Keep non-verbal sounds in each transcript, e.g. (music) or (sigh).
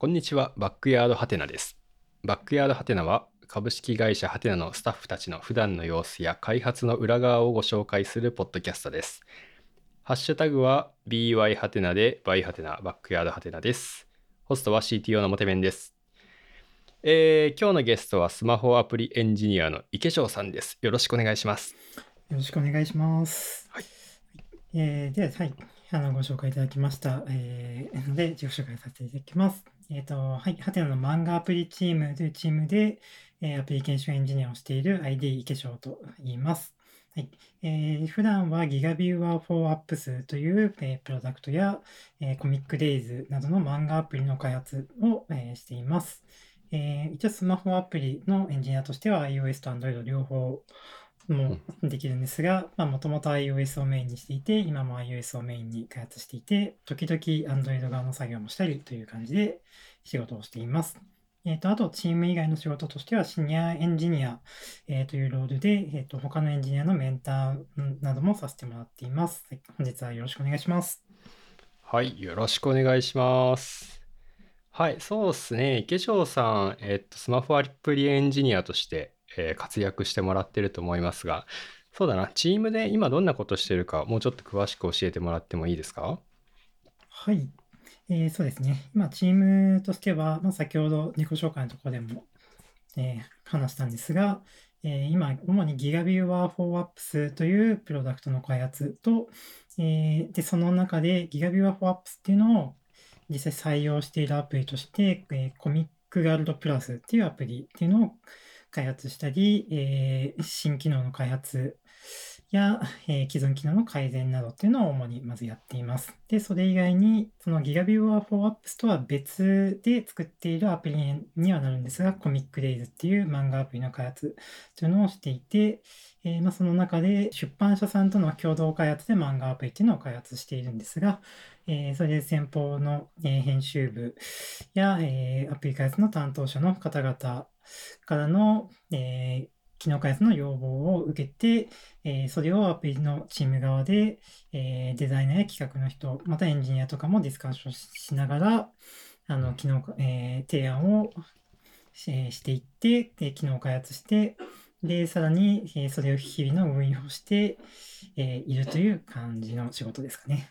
こんにちは、バックヤードハテナです。バックヤードハテナは株式会社ハテナのスタッフたちの普段の様子や開発の裏側をご紹介するポッドキャストです。ハッシュタグは BY ハテナでバイハテナ、バックヤードハテナです。ホストは CTO のモテメンです。えー今日のゲストはスマホアプリエンジニアの池翔さんです。よろしくお願いします。よろしくお願いします。はい。えーでは、はい。あの、ご紹介いただきました。えーなので、自己紹介させていただきます。えっ、と、はい。ハテナの漫画アプリチームというチームで、えーアプリケーションエンジニアをしている ID 池翔と言います。はい。えー普段は GigaViewer for Apps という、えープロダクトや、えー、コミックデイズなどの漫画アプリの開発を、えーしています。えー一応スマホアプリのエンジニアとしては iOS と Android 両方もできるんですが、もともと iOS をメインにしていて、今も iOS をメインに開発していて、時々 Android 側の作業もしたりという感じで仕事をしています。えっ、と、あと、チーム以外の仕事としては、シニアエンジニア、えーというロールで、えっ、と、他のエンジニアのメンターなどもさせてもらっています。はい本日はよろしくお願いします。はい、よろしくお願いします。はい、そうですね。池翔さん、えっと、スマホアプリエンジニアとして、えー活躍してもらってると思いますが、そうだな、チームで今どんなことしてるか、もうちょっと詳しく教えてもらってもいいですか？はい。えーそうですね。今、チームとしては、まあ、先ほど自己紹介のところでも、えー話したんですが、えー今、主に GigaViewer for Apps というプロダクトの開発と、えーで、その中で GigaViewer for Apps っていうのを実際採用しているアプリとして、えーコミックガルドプラスっていうアプリっていうのを開発したり、えー新機能の開発や、えー既存機能の改善などっていうのを主にまずやっています。で、それ以外に、その GigaViewer for Apps とは別で作っているアプリにはなるんですが、Comic Days っていう漫画アプリの開発というのをしていて、えーまあ、その中で出版社さんとの共同開発で漫画アプリっていうのを開発しているんですが、えーそれで先方の、え編集部や、えアプリ開発の担当者の方々からの、えー機能開発の要望を受けて、えーそれをアプリのチーム側で、えーデザイナーや企画の人、またエンジニアとかもディスカッションしながら、あの、機能、えー提案をし,、えーしていって、で機能開発して、で、さらに、えーそれを日々の運用して、えーいるという感じの仕事ですかね。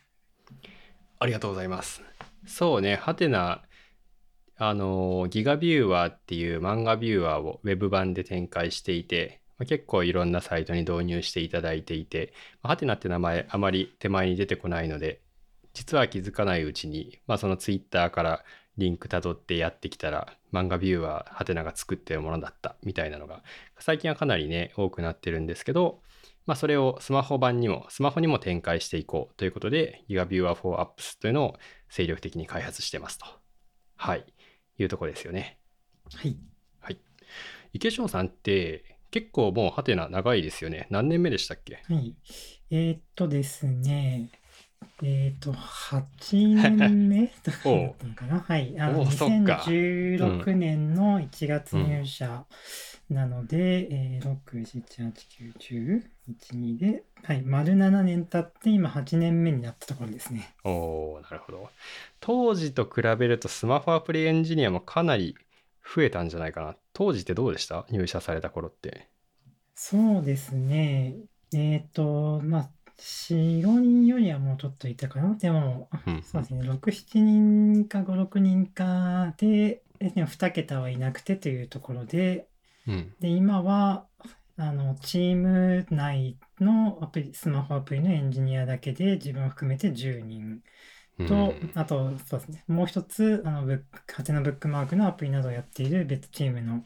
ありがとうございます。そうね、ハテナ、あの、ギガビューワーっていう漫画ビューワーをウェブ版で展開していて、まあ結構いろんなサイトに導入していただいていて、まあハテナって名前あまり手前に出てこないので、実は気づかないうちに、まあ、そのツイッターからリンク辿ってやってきたら、漫画ビューワーハテナが作ってるものだったみたいなのが、最近はかなりね、多くなってるんですけど、まあ、それをスマホ版にも、スマホにも展開していこうということで、GigaViewer for Apps というのを精力的に開発してますと。はい。いうところですよね。はい。はい。池翔さんって、結構もうハテナ長いですよね。何年目でしたっけ？はい。えーっとですね、えーっと、8年目？とかだったのかな？はい。あの、おうそっか2016年の1月入社なので、えー、6、7、8、9、10、1、2で、はい。丸7年経って、今8年目になったところですね。おー、なるほど。当時と比べるとスマホアプリエンジニアもかなり増えたんじゃないかな。当時ってどうでした？入社された頃って。そうですね。えーっと、まあ、4、5人よりはもうちょっといたかな？でも、うんそうですね、6、7人か5、6人かで、でも2桁はいなくてというところで、うん。で、今は、あの、チーム内のアプリ、スマホアプリのエンジニアだけで自分を含めて10人と、うんあと、そうですね、もう一つ、あの、ブック、ハテナブックマークのアプリなどをやっている別チームの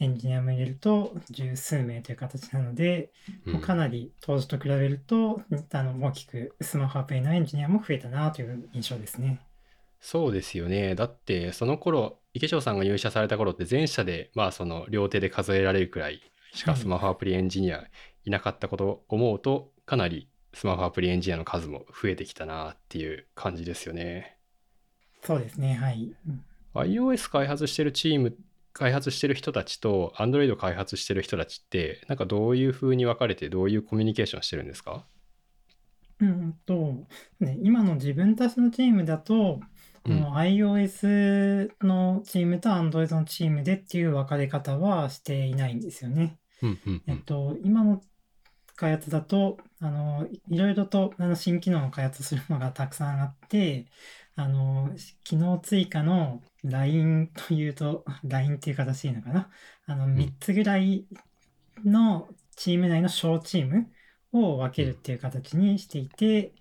エンジニアも入れると、十数名という形なので、うんもうかなり当時と比べると、あの、大きくスマホアプリのエンジニアも増えたなという印象ですね。そうですよね。だって、その頃、池翔さんが入社された頃って全社で、まあ、その両手で数えられるくらいしかはいスマホアプリエンジニアいなかったことを思うと、かなりスマホアプリエンジニアの数も増えてきたなっていう感じですよね。そうですね、はい。うん iOS 開発してるチーム、開発してる人たちと Android 開発してる人たちって、なんかどういう風に分かれてどういうコミュニケーションしてるんですか？うんと、ね、今の自分たちのチームだと、この iOS のチームと Android のチームでっていう分かれ方はしていないんですよね。うんうんうん。えっと、今の開発だと、あの、いろいろとあの新機能を開発するのがたくさんあって、あの、機能追加の LINE (laughs) というと、LINE っていう形でいいのかな？あの、3つぐらいのチーム内の小チームを分けるっていう形にしていて、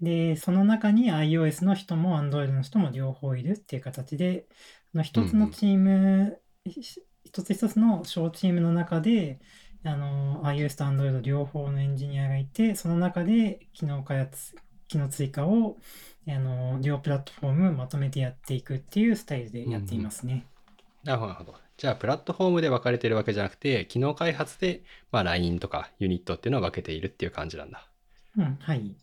で、その中に iOS の人も Android の人も両方いるっていう形で、あの一つのチーム、ひ一つ一つの小チームの中で、あの、iOS と Android 両方のエンジニアがいて、その中で機能開発、機能追加を、あの、両プラットフォームまとめてやっていくっていうスタイルでやっていますね。なるほど、なるほど。じゃあ、プラットフォームで分かれてるわけじゃなくて、機能開発で、まあ、LINE とかユニットっていうのを分けているっていう感じなんだ。うん、はい。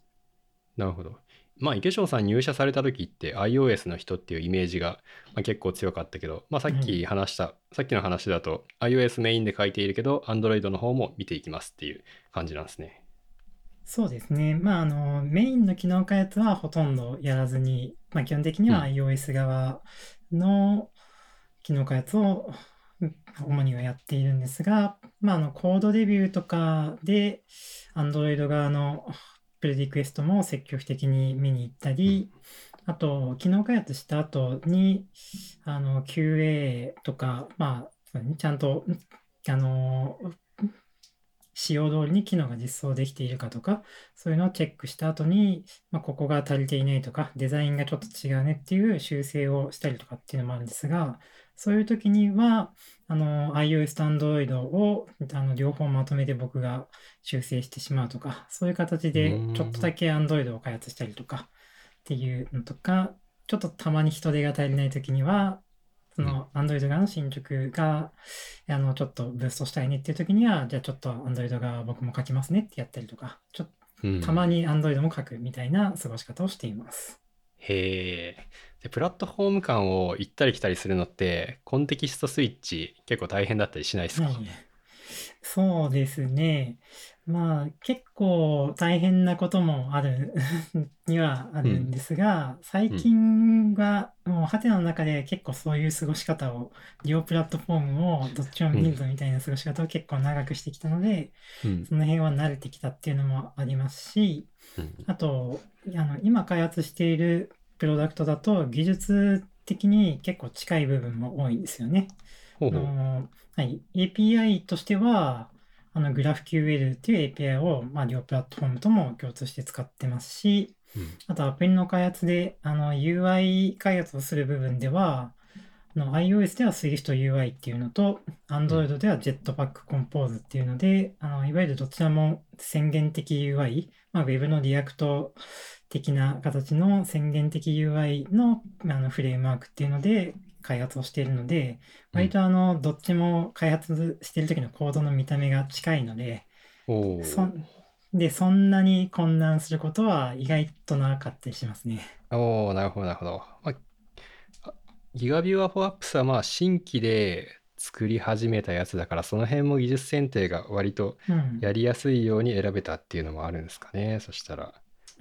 なるほど。まあ、池翔さん入社された時って iOS の人っていうイメージが、まあ、結構強かったけど、まあ、さっき話した、さっきの話だと iOS メインで書いているけど Android の方も見ていきますっていう感じなんですね。そうですね。まあ、あの、メインの機能開発はほとんどやらずに、まあ、基本的にはうん iOS 側の機能開発をうん主にはやっているんですが、まあ、あの、コードレビューとかで Android 側のプレリクエストも積極的に見に行ったり、あと、機能開発した後に、あの、QA とか、まあ、ちゃんと、あの、使用通りに機能が実装できているかとか、そういうのをチェックした後に、まあ、ここが足りていないとか、デザインがちょっと違うねっていう修正をしたりとかっていうのもあるんですが、そういう時には、あの、iOS と Android をあの両方まとめて僕が修正してしまうとか、そういう形でうん。ちょっとだけ Android を開発したりとかっていうのとか、ちょっとたまに人手が足りない時には、その Android 側の進捗が、あの、ちょっとブーストしたいねっていう時には、じゃあちょっと Android 側僕も書きますねってやったりとか、ちょっうんとたまに Android も書くみたいな過ごし方をしています。へえ。で、プラットフォーム間を行ったり来たりするのって、コンテキストスイッチ結構大変だったりしないですか、はい。そうですね。まあ、結構大変なこともあるにはあるんですが、最近はもうハテナの中で結構そういう過ごし方を、両プラットフォームをどっちも見るぞみたいな過ごし方を結構長くしてきたので、うん。その辺は慣れてきたっていうのもあります。し、うん。あと、あの、今開発しているプロダクトだと技術的に結構近い部分も多いんですよね。あほうほう。のはい、API としては、あの GraphQL っていう API を、まあ、両プラットフォームとも共通して使ってますし、うん。あとアプリの開発で、あの UI 開発をする部分では、あの iOS では SwiftUI っていうのと、Android では Jetpack Compose っていうので、あのいわゆるどちらも宣言的 UI、まあ、Web の React 的な形の宣言的 UI のあのフレームワークっていうので開発をしているので、割とあの、どっちも開発してる時のコードの見た目が近いので、そんで、そんなに混乱することは意外となかったりしますね。おーなるほど、なるほど。まあ、あ GigaViewer for Apps はまあ新規で作り始めたやつだから、その辺も技術選定が割とうん。やりやすいように選べたっていうのもあるんですかね。そしたら。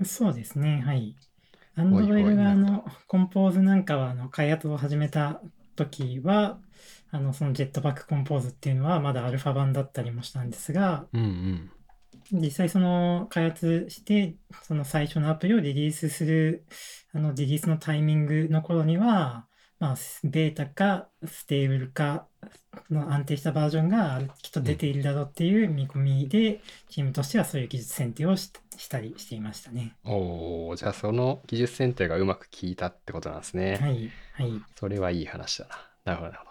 そうですね、はい。ほいほい Android 側なるの Compose なんかは、あの、開発を始めた時は、あの、その Jetpack Compose っていうのはまだアルファ版だったりもしたんですが、うんうん。実際その開発して、その最初のアプリをリリースする、あのリリースのタイミングの頃には、まあ、ベータかステーブルかの安定したバージョンがきっと出ているだろうっていう見込みで、チームとしてはそういう技術選定をししたりしていましたね。おおじゃあその技術選定がうまく効いたってことなんですね。はい、はい。それはいい話だな。なるほど、なるほど。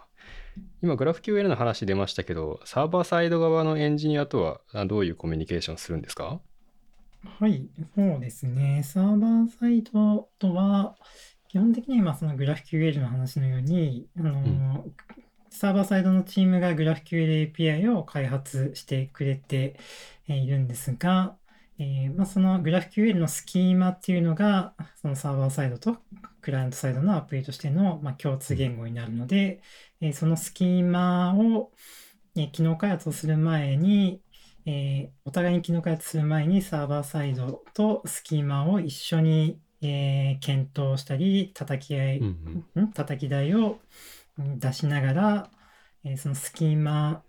今、GraphQL の話出ましたけど、サーバーサイド側のエンジニアとはあどういうコミュニケーションするんですか？はい、そうですね。サーバーサイドとは、基本的に今その GraphQL の話のように、あの、サーバーサイドのチームが GraphQL API を開発してくれてえーいるんですが、えーまあ、その GraphQL のスキーマっていうのが、そのサーバーサイドとクライアントサイドのアプリとしての、まあ、共通言語になるので、えーそのスキーマを、えー機能開発をする前に、えーお互いに機能開発する前にサーバーサイドとスキーマを一緒にえー検討したり、叩き合い、うんうんん？叩き台をうん出しながら、えーそのスキーマ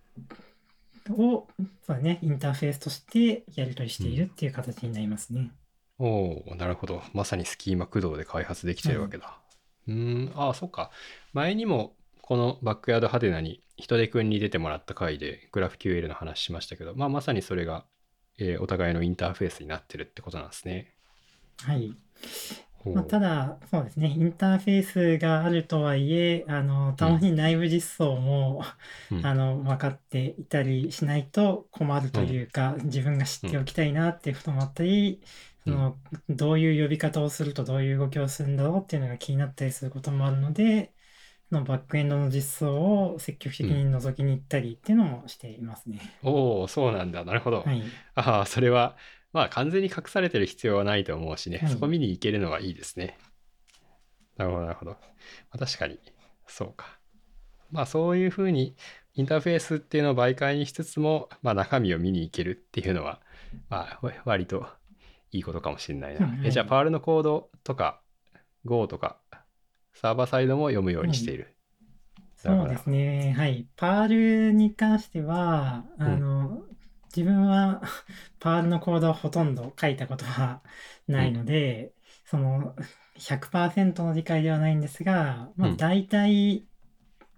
をそうだ、ね、インターフェースとしてやり取りしているっていう形になりますね。おおなるほど。まさにスキーマ駆動で開発できてるわけだ。うーん、ああ、そっか。前にもこのバックヤードハテナに人手くんに出てもらった回でグラフ QL の話しましたけど、まあ、まさにそれが、えーお互いのインターフェースになってるってことなんですね。はい。まあ、ただ、そうですね、インターフェースがあるとはいえ、あの、たまに内部実装も、うんあの、分かっていたりしないと困るというか、自分が知っておきたいなっていうこともあったり、その、どういう呼び方をするとどういう動きをするんだろうっていうのが気になったりすることもあるので、そのバックエンドの実装を積極的に覗きに行ったりっていうのもしていますね。おおそうなんだ。なるほど。はい。ああ、それは、まあ完全に隠されてる必要はないと思うしね、はいそこ見に行けるのはいいですね。なるほど、なるほど。まあ、確かに、そうか。まあそういうふうにインターフェースっていうのを媒介にしつつも、まあ中身を見に行けるっていうのは、まあわ割といいことかもしれないな。うんうんえじゃあ、パールのコードとか Go とか、サーバーサイドも読むようにしている。なるほどそうですね。はい。パールに関しては、あの、自分は (laughs) パールのコードはほとんど書いたことはないので、その100%の理解ではないんですが、まあうん。大体、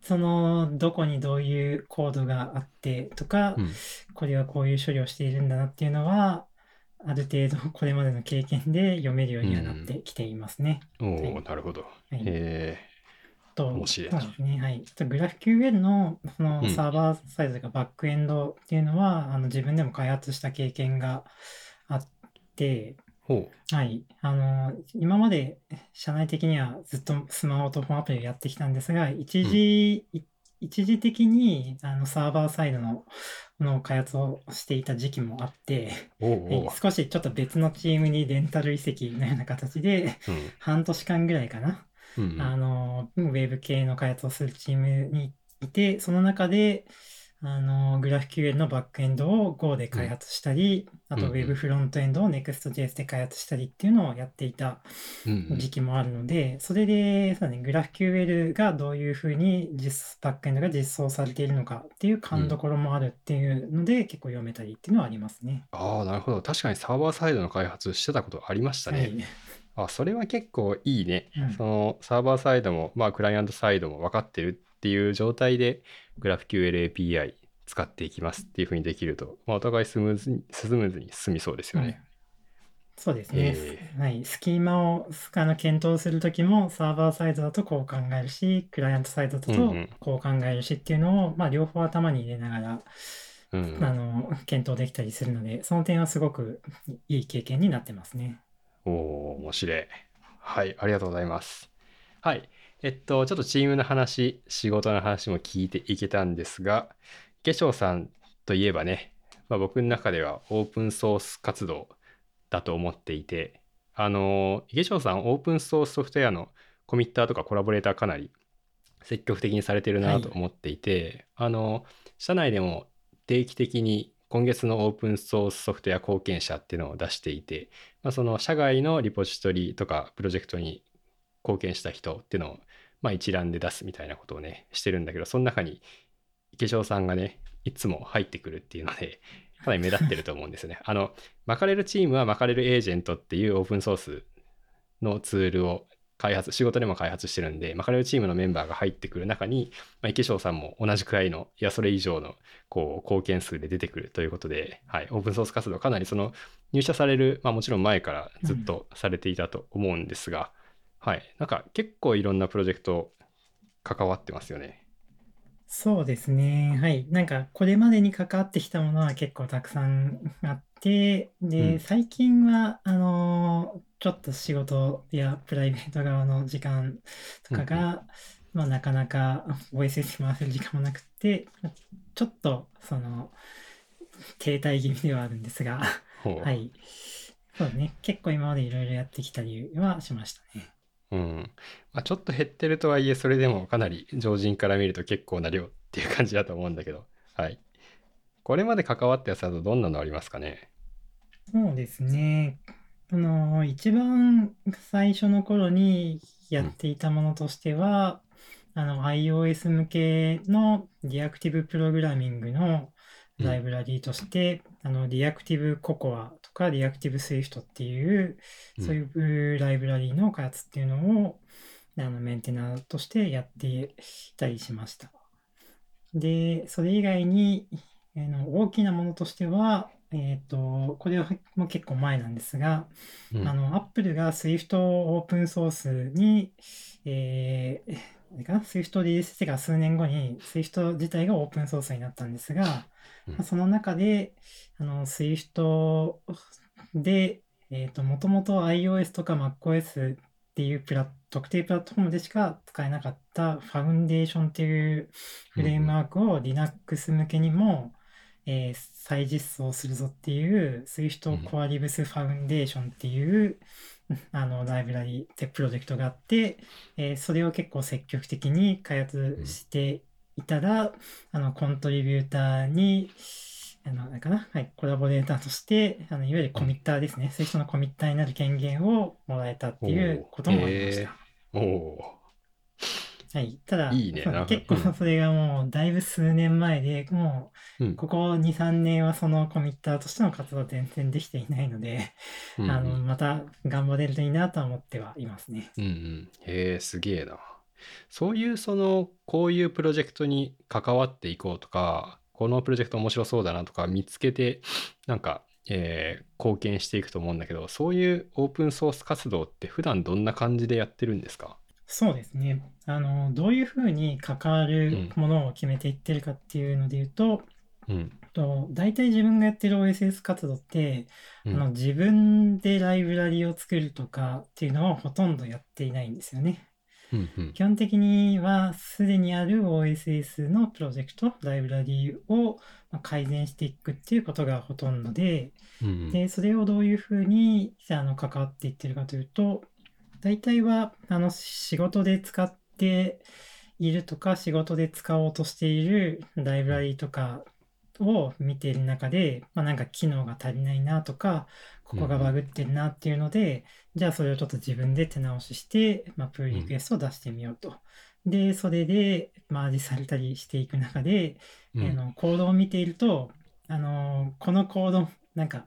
そのどこにどういうコードがあってとか、うん。これはこういう処理をしているんだなっていうのは、ある程度 (laughs) これまでの経験で読めるようにはなってきていますね。おお、はい。なるほど。はい。えと、面白いそうですね。はい。ちょっとグラフ QL のそのうんサーバーサイズがバックエンドっていうのは、あの自分でも開発した経験があって、はい。あの、今まで社内的にはずっとスマホとフォンアプリをやってきたんですが、一時、い一時的にあのサーバーサイドのの開発をしていた時期もあって、う。おうおうはい少しちょっと別のチームにレンタル移籍のような形で、半年間ぐらいかな。うん。うんうんあの、ウェブ系の開発をするチームにいて、その中で、あの、グラフ QL のバックエンドを Go で開発したり、あとうんうん Web フロントエンドを Next.js で開発したりっていうのをやっていた時期もあるので、それで、そうだね、グラフ QL がどういうふうに実、バックエンドが実装されているのかっていう勘どころもあるっていうので、結構読めたりっていうのはありますね。ああ、なるほど。確かにサーバーサイドの開発してたことありましたね。はい。あ、それは結構いいね。うんそのサーバーサイドも、まあ、クライアントサイドも分かってるっていう状態で、GraphQL API 使っていきますっていうふうにできると、まあ、お互いスムーズに、スムーズに進みそうですよね。そうですね。えはい。スキーマをあの検討するときも、サーバーサイドだとこう考えるし、クライアントサイドだとうんうんこう考えるしっていうのを、まあ、両方頭に入れながら、うん。あの、検討できたりするので、その点はすごくいい経験になってますね。おお面白い。はい、ありがとうございます。はい。えっと、ちょっとチームの話、仕事の話も聞いていけたんですが、化粧さんといえばね、まあ、僕の中ではオープンソース活動だと思っていて、あの、化粧さん、オープンソースソフトウェアのコミッターとかコラボレーターかなり積極的にされてるなと思っていて、あの、社内でも定期的に今月のオープンソースソフトウェア貢献者っていうのを出していて、まあ、その社外のリポジトリとかプロジェクトに貢献した人っていうのを、まあ、一覧で出すみたいなことをねしてるんだけどその中に化粧さんがねいつも入ってくるっていうのでかなり目立ってると思うんですね。あの巻かれるチームは巻かれるエージェントっていうオープンソースのツールを開発仕事でも開発してるんで巻かれるチームのメンバーが入ってくる中に、まあ、池翔さんも同じくらいのいやそれ以上のこう貢献数で出てくるということで、はい、オープンソース活動かなりその入社される、まあ、もちろん前からずっとされていたと思うんですが、はい、なんか結構いろんなプロジェクト関わってますよね。そうですね。はい。なんか、これまでに関わってきたものは結構たくさんあって、うで、ん最近は、あのーちょっと仕事やプライベート側の時間とかが、まあ、なかなか (laughs) OSS に回せる時間もなくて、ちょっと、その、停滞気味ではあるんですが、はい。そうね。結構今までいろいろやってきたりはしましたね。うんまあ、ちょっと減ってるとはいえそれでもかなり常人から見ると結構な量っていう感じだと思うんだけど、はい、これまで関わったやつだとどんなのありますかね？そうですね。あの、一番最初の頃にやっていたものとしては、あの、iOS 向けのリアクティブプログラミングのライブラリーとして、あの、 ReactiveCocoa とか ReactiveSwift っていう、うんそういうライブラリーの開発っていうのを、あの、メンテナーとしてやっていたりしました。で、それ以外に、あの大きなものとしては、えっと、これはもう結構前なんですが、うん。あの、Apple が Swift をオープンソースに、えー、あれかな？Swift リリースしてから数年後に Swift 自体がオープンソースになったんですが、うん。まあその中で、あの、Swift で、えっと、もともと iOS とか MacOS っていうプラ特定プラットフォームでしか使えなかったファウンデーションっていうフレームワークを Linux 向けにも、えー再実装するぞっていう Swift うん。Core Libs Foundation っていう、(laughs) あのライブラリでプロジェクトがあって、えーそれを結構積極的に開発していたら、あのコントリビューターにあの、あれかな、はい、コラボレーターとして、あのいわゆるコミッターですね、Swift のコミッターになる権限をもらえたっていうこともありました。おおはい、ただ、いいね結構それがもうだいぶ数年前で、もー。う。うんここ2、3年はそのコミッターとしての活動全然できていないので、うんあの、また頑張れるといいなとは思ってはいますね。うんうん。へえ、すげえな。そういうその、こういうプロジェクトに関わっていこうとか、このプロジェクト面白そうだなとか見つけて、なんか、えー貢献していくと思うんだけど、そういうオープンソース活動って普段どんな感じでやってるんですか？そうですね。あの、どういうふうに関わるものを決めていってるかっていうので言うと、うん。と大体自分がやってる OSS 活動って、うんあの自分でライブラリを作るとかっていうのはほとんどやっていないんですよね。うんうん基本的にはすでにある OSS のプロジェクト、ライブラリをまあ改善していくっていうことがほとんどで、うんうんで、それをどういうふうにあの関わっていってるかというと、大体はあの仕事で使っているとか、仕事で使おうとしているライブラリとかを見ている中で、まあ、なんか機能が足りないなとか、ここがバグってるなっていうので、じゃあそれをちょっと自分で手直しして、まあ、プールリクエストを出してみようと。で、それでマージされたりしていく中で、うんあのコードを見ていると、あのこのコード、なんか、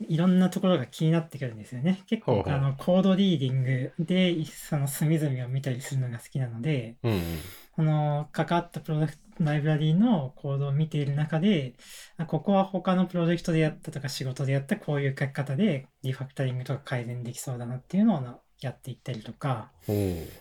いろんなところが気になってくるんですよね。結構、ほうほうあの、コードリーディングで、その隅々を見たりするのが好きなので、うんうんこの、関わったプロダクト、ライブラリーのコードを見ている中で、あここは他のプロジェクトでやったとか仕事でやったこういう書き方でリファクタリングとか改善できそうだなっていうのをなやっていったりとか、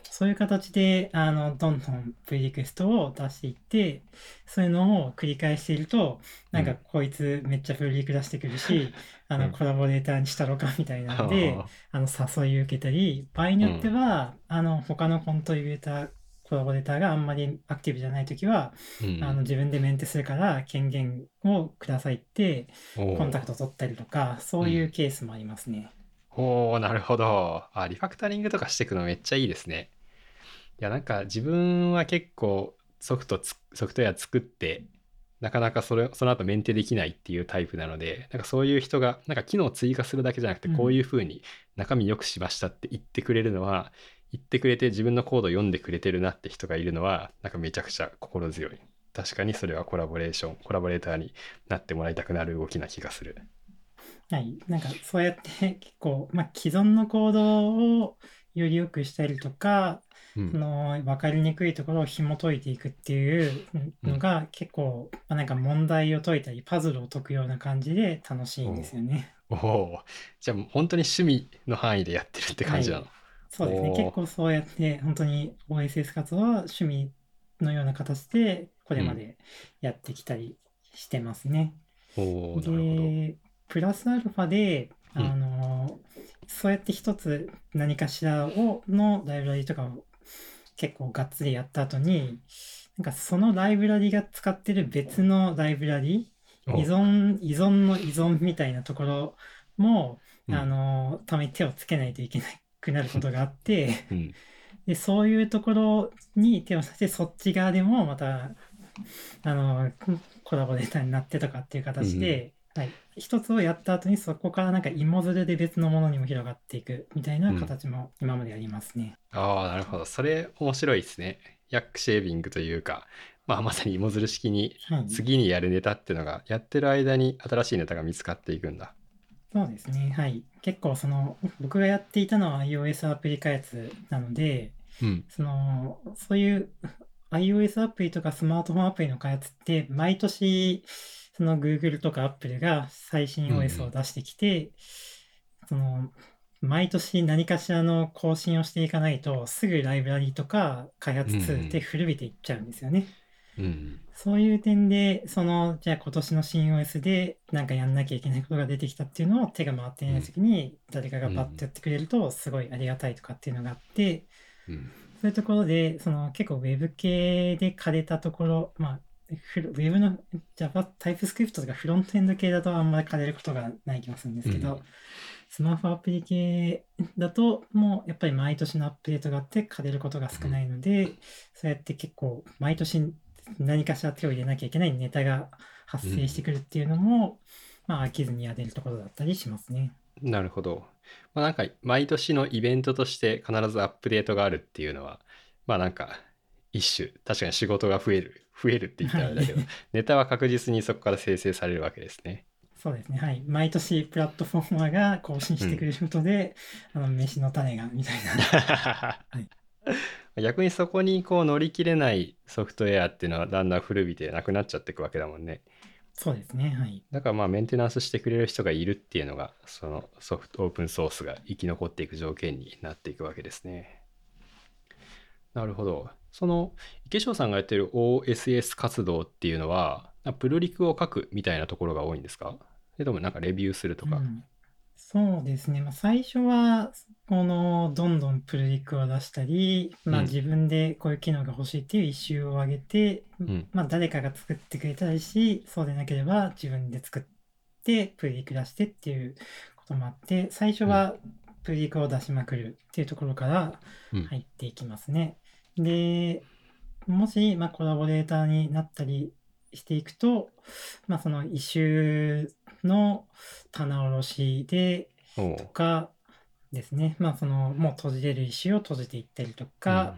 そういう形で、あの、どんどんプリクエストを出していって、そういうのを繰り返していると、なんかうん。こいつめっちゃプリク出してくるし、(laughs) あの、うん。コラボレーターにしたろかみたいなので、(laughs) あの、誘い受けたり、場合によっては、あの、他のコントリビューター、コラボレーターがあんまりアクティブじゃないときは、うん。あの、自分でメンテするから権限をくださいって、コンタクト取ったりとか、そういうケースもありますね。おーなるほど。あ、リファクタリングとかしていくのめっちゃいいですね。いや、なんか自分は結構ソフトつ、ソフトウェア作って、なかなかそれ、その後メンテできないっていうタイプなので、なんかそういう人が、なんか機能を追加するだけじゃなくて、うんこういうふうに中身良くしましたって言ってくれるのは、言ってくれて自分のコードを読んでくれてるなって人がいるのは、なんかめちゃくちゃ心強い。確かにそれはコラボレーション、コラボレーターになってもらいたくなる動きな気がする。はい。なんかそうやって (laughs) 結構、まあ、既存のコードをより良くしたりとか、うんその分かりにくいところを紐解いていくっていうのが結構、まあ、なんか問題を解いたりパズルを解くような感じで楽しいんですよね。おおーじゃあ本当に趣味の範囲でやってるって感じなの？そうですね。結構そうやって本当に OSS 活動は趣味のような形でこれまでやってきたりしてますね。おおなるほど。で、プラスアルファで、あうん。の、そうやって一つ何かしらを、のライブラリとかを結構がっつりやった後に、なんかそのライブラリが使ってる別のライブラリ、お依存、依存の依存みたいなところも、うん。あの、ために手をつけないといけなくなることがあって、うん。で、そういうところに手をさせて、そっち側でもまた、あの、コラボレーターになってとかっていう形で、はい、一つをやった後にそこからなんか芋づるで別のものにも広がっていくみたいな形も今までありますね。ああ、なるほど。それ面白いですね。ヤックシェービングというか、まあ、まさに芋づる式にはい。次にやるネタっていうのが、やってる間に新しいネタが見つかっていくんだ。そうですね。はい。結構その、僕がやっていたのは iOS アプリ開発なので、うん。その、そういう iOS アプリとかスマートフォンアプリの開発って、毎年、その Google とか Apple が最新うんうん OS を出してきて、その、毎年何かしらの更新をしていかないと、すぐライブラリとか開発ツールって古びていっちゃうんですよね。うん。そういう点で、その、じゃあ今年の新 OS でなんかやんなきゃいけないことが出てきたっていうのを手が回っていない時に誰かがパッとやってくれるとすごいありがたいとかっていうのがあって、うん。そういうところで、その結構 Web 系で枯れたところ、まあ、フロ Web の Java、TypeScript とかフロントエンド系だとあんまり枯れることがない気がするんですけど、うんスマホアプリ系だともうやっぱり毎年のアップデートがあって枯れることが少ないので、そうやって結構毎年何かしら手を入れなきゃいけないネタが発生してくるっていうのも、まあ飽きずにやれるところだったりしますね。なるほど。まあなんか毎年のイベントとして必ずアップデートがあるっていうのは、まあなんか一種、確かに仕事が増える、増えるって言ったらあれだけど、はいネタは確実にそこから生成されるわけですね。そうですね。はい。毎年プラットフォーマーが更新してくれることで、あの、飯の種が、みたいな。(laughs) い逆にそこにこう乗り切れないソフトウェアっていうのはだんだん古びてなくなっちゃっていくわけだもんね。そうですね。はい。だからまあメンテナンスしてくれる人がいるっていうのがそのソフトオープンソースが生き残っていく条件になっていくわけですね。なるほど。その池翔さんがやってる OSS 活動っていうのはプルリクを書くみたいなところが多いんですか？それともなんかレビューするとか？うんそうですね。まあ、最初は、この、どんどんプルリクを出したり、まあ、うん自分でこういう機能が欲しいっていうイシューを上げて、んまあ、誰かが作ってくれたらいいし、そうでなければ自分で作って、プルリク出してっていうこともあって、最初はプルリクを出しまくるっていうところからうん入っていきますね。で、もし、まあ、コラボレーターになったりしていくと、まあ、そのイシューの棚卸しでとかですね、まあ、そのもう閉じれるイシューを閉じていったりとか、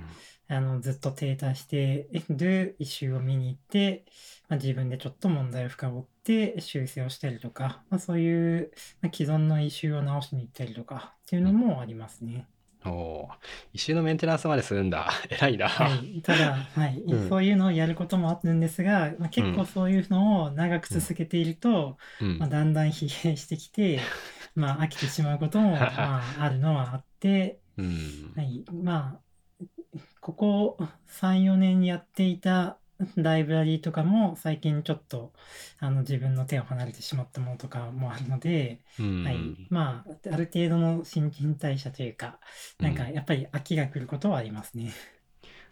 あのずっと停滞しているイシューを見に行って、まあ、自分でちょっと問題を深掘って修正をしたりとか、まあ、そういう、まあ、既存のイシューを直しに行ったりとかっていうのもありますね。おおう一周のメンテナンスまでするんだ。(laughs) 偉いな。はい、ただ、(laughs) はい。うん。そういうのをやることもあるんですが、まあ、結構そういうのを長く続けていると、うん。まあ、だんだん疲弊してきて、(laughs) まあ、飽きてしまうことも、まあ、あるのはあって、うん。はい、まあ、ここ3、4年やっていた (laughs) ライブラリーとかも最近ちょっとあの自分の手を離れてしまったものとかもあるので、うんはい、まあ、ある程度の新陳代謝というか、なんかやっぱり飽きが来ることはありますね。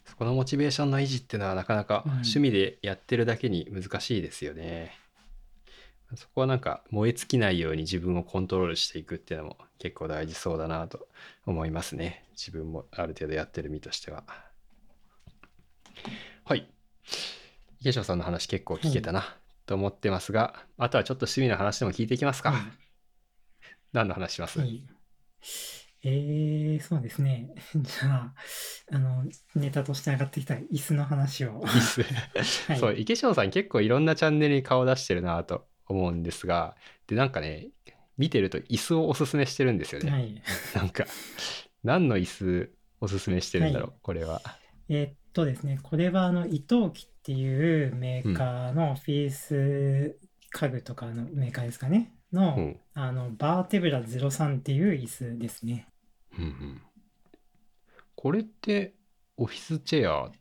そこのモチベーションの維持っていうのはなかなかうん趣味でやってるだけに難しいですよね。そこはなんか燃え尽きないように自分をコントロールしていくっていうのも結構大事そうだなと思いますね。自分もある程度やってる身としては。はい。池翔さんの話結構聞けたなと思ってますが、あとはちょっと趣味の話でも聞いていきますか。はい何の話します、はい。えー、そうですね。(laughs) じゃあ、あの、ネタとして上がってきた椅子の話を。いいっすはいそう池翔さん結構いろんなチャンネルに顔出してるなと思うんですがでなんかね見てると椅子をおすすめしてるんですよね、はい。なんか何の椅子おすすめしてるんだろう、はいこれはえーっとですね、これはあの、伊藤木っていうメーカーのフィース家具とかのメーカーですかね。の、うんあの、バーテブラ03っていう椅子ですね。うんうんこれってオフィスチェアっ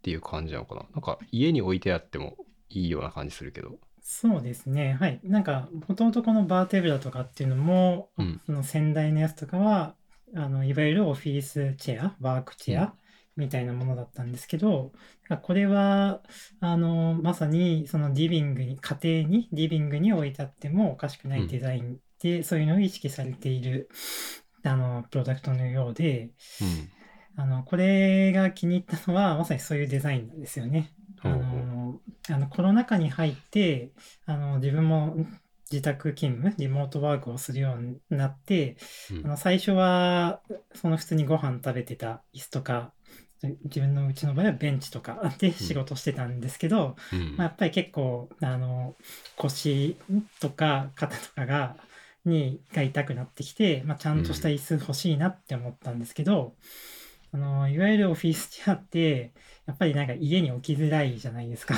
ていう感じなのかな？なんか家に置いてあってもいいような感じするけどそうですね。はい。なんか、もともとこのバーテブラとかっていうのも、うんその先代のやつとかは、あの、いわゆるオフィスチェア、ワークチェアみたいなものだったんですけど、これは、あの、まさにそのリビングに、家庭に、リビングに置いてあってもおかしくないデザインで、そういうのを意識されている、あの、プロダクトのようで、あの、これが気に入ったのは、まさにそういうデザインなんですよね。あの、あのコロナ禍に入って、あの、自分も自宅勤務、リモートワークをするようになって、うん。あの最初はその普通にご飯食べてた椅子とか、自分のうちの場合はベンチとかで仕事してたんですけど、うんまあ、やっぱり結構あの腰とか肩とかがにが痛くなってきて、まあ、ちゃんとした椅子欲しいなって思ったんですけど、あのいわゆるオフィスチェアってやっぱりなんか家に置きづらいじゃないですか。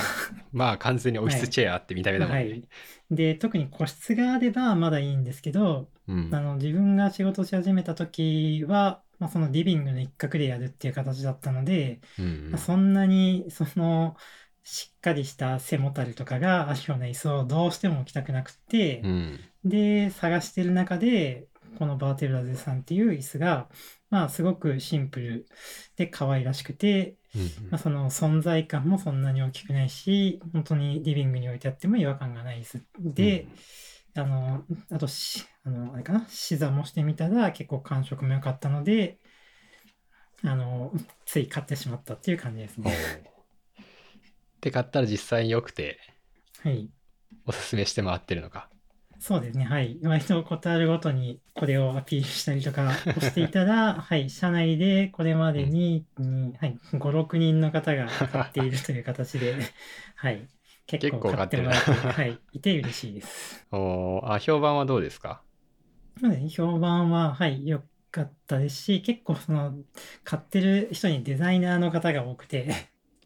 まあ完全にオフィスチェアって見た目だもんね。はい、で特に個室があればまだいいんですけど、うんあの自分が仕事し始めた時は、まあ、そのリビングの一角でやるっていう形だったので、うんまあそんなにそのしっかりした背もたれとかがあるような椅子をどうしても置きたくなくって、うん。で探してる中でこのバーテブラゼさんっていう椅子が、まあ、すごくシンプルで可愛らしくて、うんまあ、その存在感もそんなに大きくないし本当にリビングに置いてあっても違和感がない椅子で、あのあとしあのあれかな？視座もしてみたら結構感触も良かったのであのつい買ってしまったっていう感じですね。で買ったら実際に良くてはい。おすすめして回ってるのか。そうですね、はい。割とことあるごとにこれをアピールしたりとか (laughs) をしていたら、はい、社内でこれまでに、にはい、5、6人の方が買っているという形で、はい、結構買ってもらって、はい、いて嬉しいです。おー。あ評判はどうですか？評判は、はい、良かったですし、結構その、買ってる人にデザイナーの方が多くて、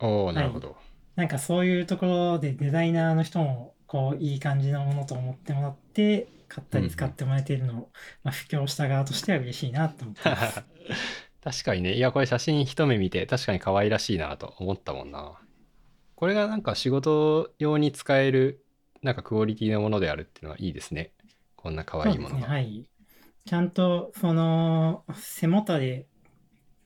おおなるほど。なんかそういうところでデザイナーの人もこういい感じのものと思ってもらって買ったり使ってもらえているのを、まあ、布教した側としては嬉しいなと思ってます。(laughs) 確かにね。いやこれ写真一目見て確かに可愛らしいなと思ったもんなこれがなんか仕事用に使えるなんかクオリティのものであるっていうのはいいですね。こんな可愛いものそうですね。が、はい。ちゃんとその背もたれ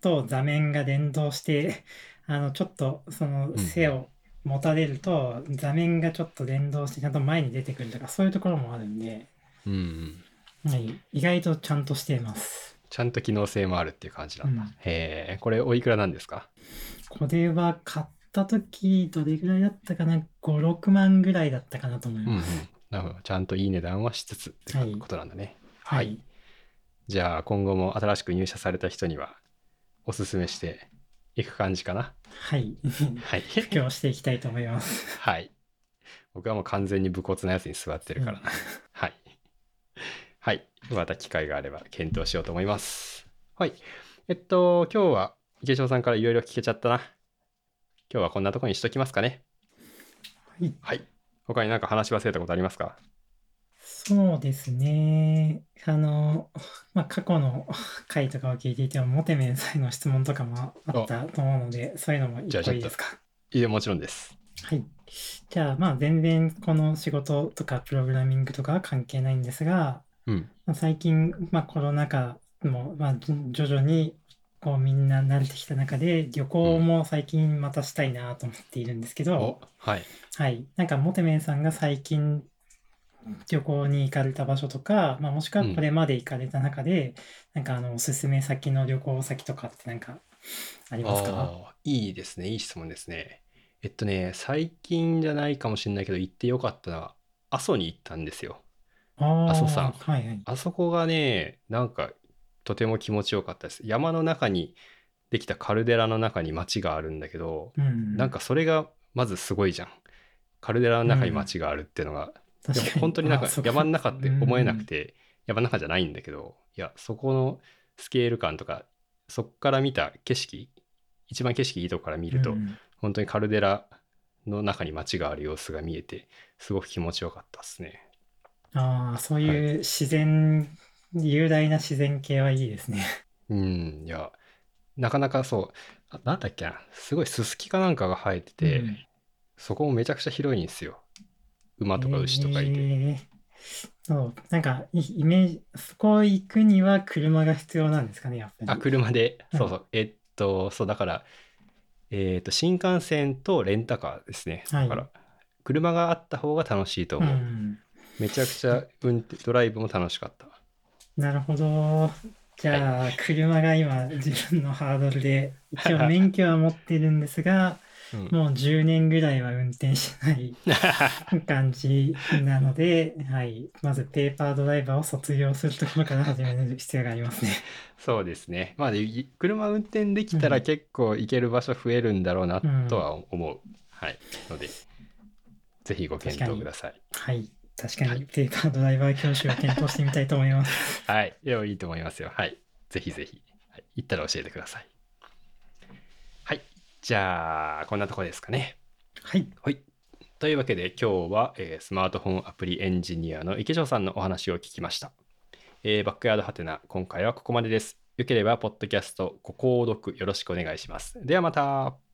と座面が連動して (laughs) あのちょっとその背を持たれると座面がちょっと連動してちゃんと前に出てくるとかそういうところもあるんで、うんうん。はい、意外とちゃんとしています。ちゃんと機能性もあるっていう感じなんだ、うん。へえこれおいくらなんですか？これは買った時どれぐらいだったかな？5、6万ぐらいだったかなと思いうんうんます。なるほどちゃんといい値段はしつつってはいことなんだねはい。じゃあ今後も新しく入社された人にはおすすめしていく感じかな？はい。はい布教していきたいと思います。はい。僕はもう完全に武骨なやつに座ってるからな。はい。はい。また機会があれば検討しようと思います。はい。えっと、今日は池翔さんからいろいろ聞けちゃったな。今日はこんなとこにしときますかね。はい。はい。他になんか話し忘れたことありますか？そうですね。あの、まあ、過去の回とかを聞いていても、モテメンさんへの質問とかもあったと思うので、そういうのもいいですか？いえ、もちろんです。はい。じゃあ、まあ、全然この仕事とかプログラミングとかは関係ないんですが、うん。まあ、最近、まあ、コロナ禍も、まあ、じ徐々にこうみんな慣れてきた中で、旅行も最近またしたいなと思っているんですけど、お、はい。はい。なんか、モテメンさんが最近旅行に行かれた場所とか、まあ、もしくはこれまで行かれた中で、なんか、あの、おすすめ先の旅行先とかってなんかありますか？ああ、いいですね。いい質問ですね。えっとね、最近じゃないかもしれないけど、行ってよかったのは、阿蘇に行ったんですよ。あ阿蘇山あ、はいはい。あそこがね、なんかとても気持ちよかったです。山の中にできたカルデラの中に町があるんだけど、うん。なんかそれがまずすごいじゃん。カルデラの中に町があるっていうのが、でも確かに、本当になんか山の中って思えなくうんて、山の中じゃないんだけど、いや、そこのスケール感とか、そこから見た景色、一番景色いいとこから見ると、うん本当にカルデラの中に町がある様子が見えて、すごく気持ちよかったですね。ああ、そういう自然、雄大な自然系はいいですね。うん、いや、なかなかそう、あなんだっけな、すごいススキかなんかが生えてて、うんそこもめちゃくちゃ広いんですよ。馬とか牛とかいて。えーそう、なんか、いイメージ、そこ行くには車が必要なんですかね、やっぱり。あ、車で、うんそうそう、えっと、そう、だから、えっと、新幹線とレンタカーですね。はいだから、車があった方が楽しいと思う。うん。めちゃくちゃ運転、ドライブも楽しかった。なるほど。じゃあ、車が今、自分のハードルで、一応免許は持ってるんですが、うんもう10年ぐらいは運転してない (laughs) 感じなので、はい、まずペーパードライバーを卒業するところから始める必要がありますね。そうですね。まあ、車運転できたらうん結構行ける場所増えるんだろうなうんとは思う。はい。ので、ぜひご検討ください。はい、確かにペーパードライバー教習を検討してみたいと思います。(laughs) はい。でもいいと思いますよ。はい。ぜひぜひ。はい、行ったら教えてください。はい。じゃあ、こんなとこですかね。はい、はい。というわけで今日は、えースマートフォンアプリエンジニアの池城さんのお話を聞きました。えーバックヤードハテナ、今回はここまでです。よければ、ポッドキャスト、ご購読よろしくお願いします。ではまた。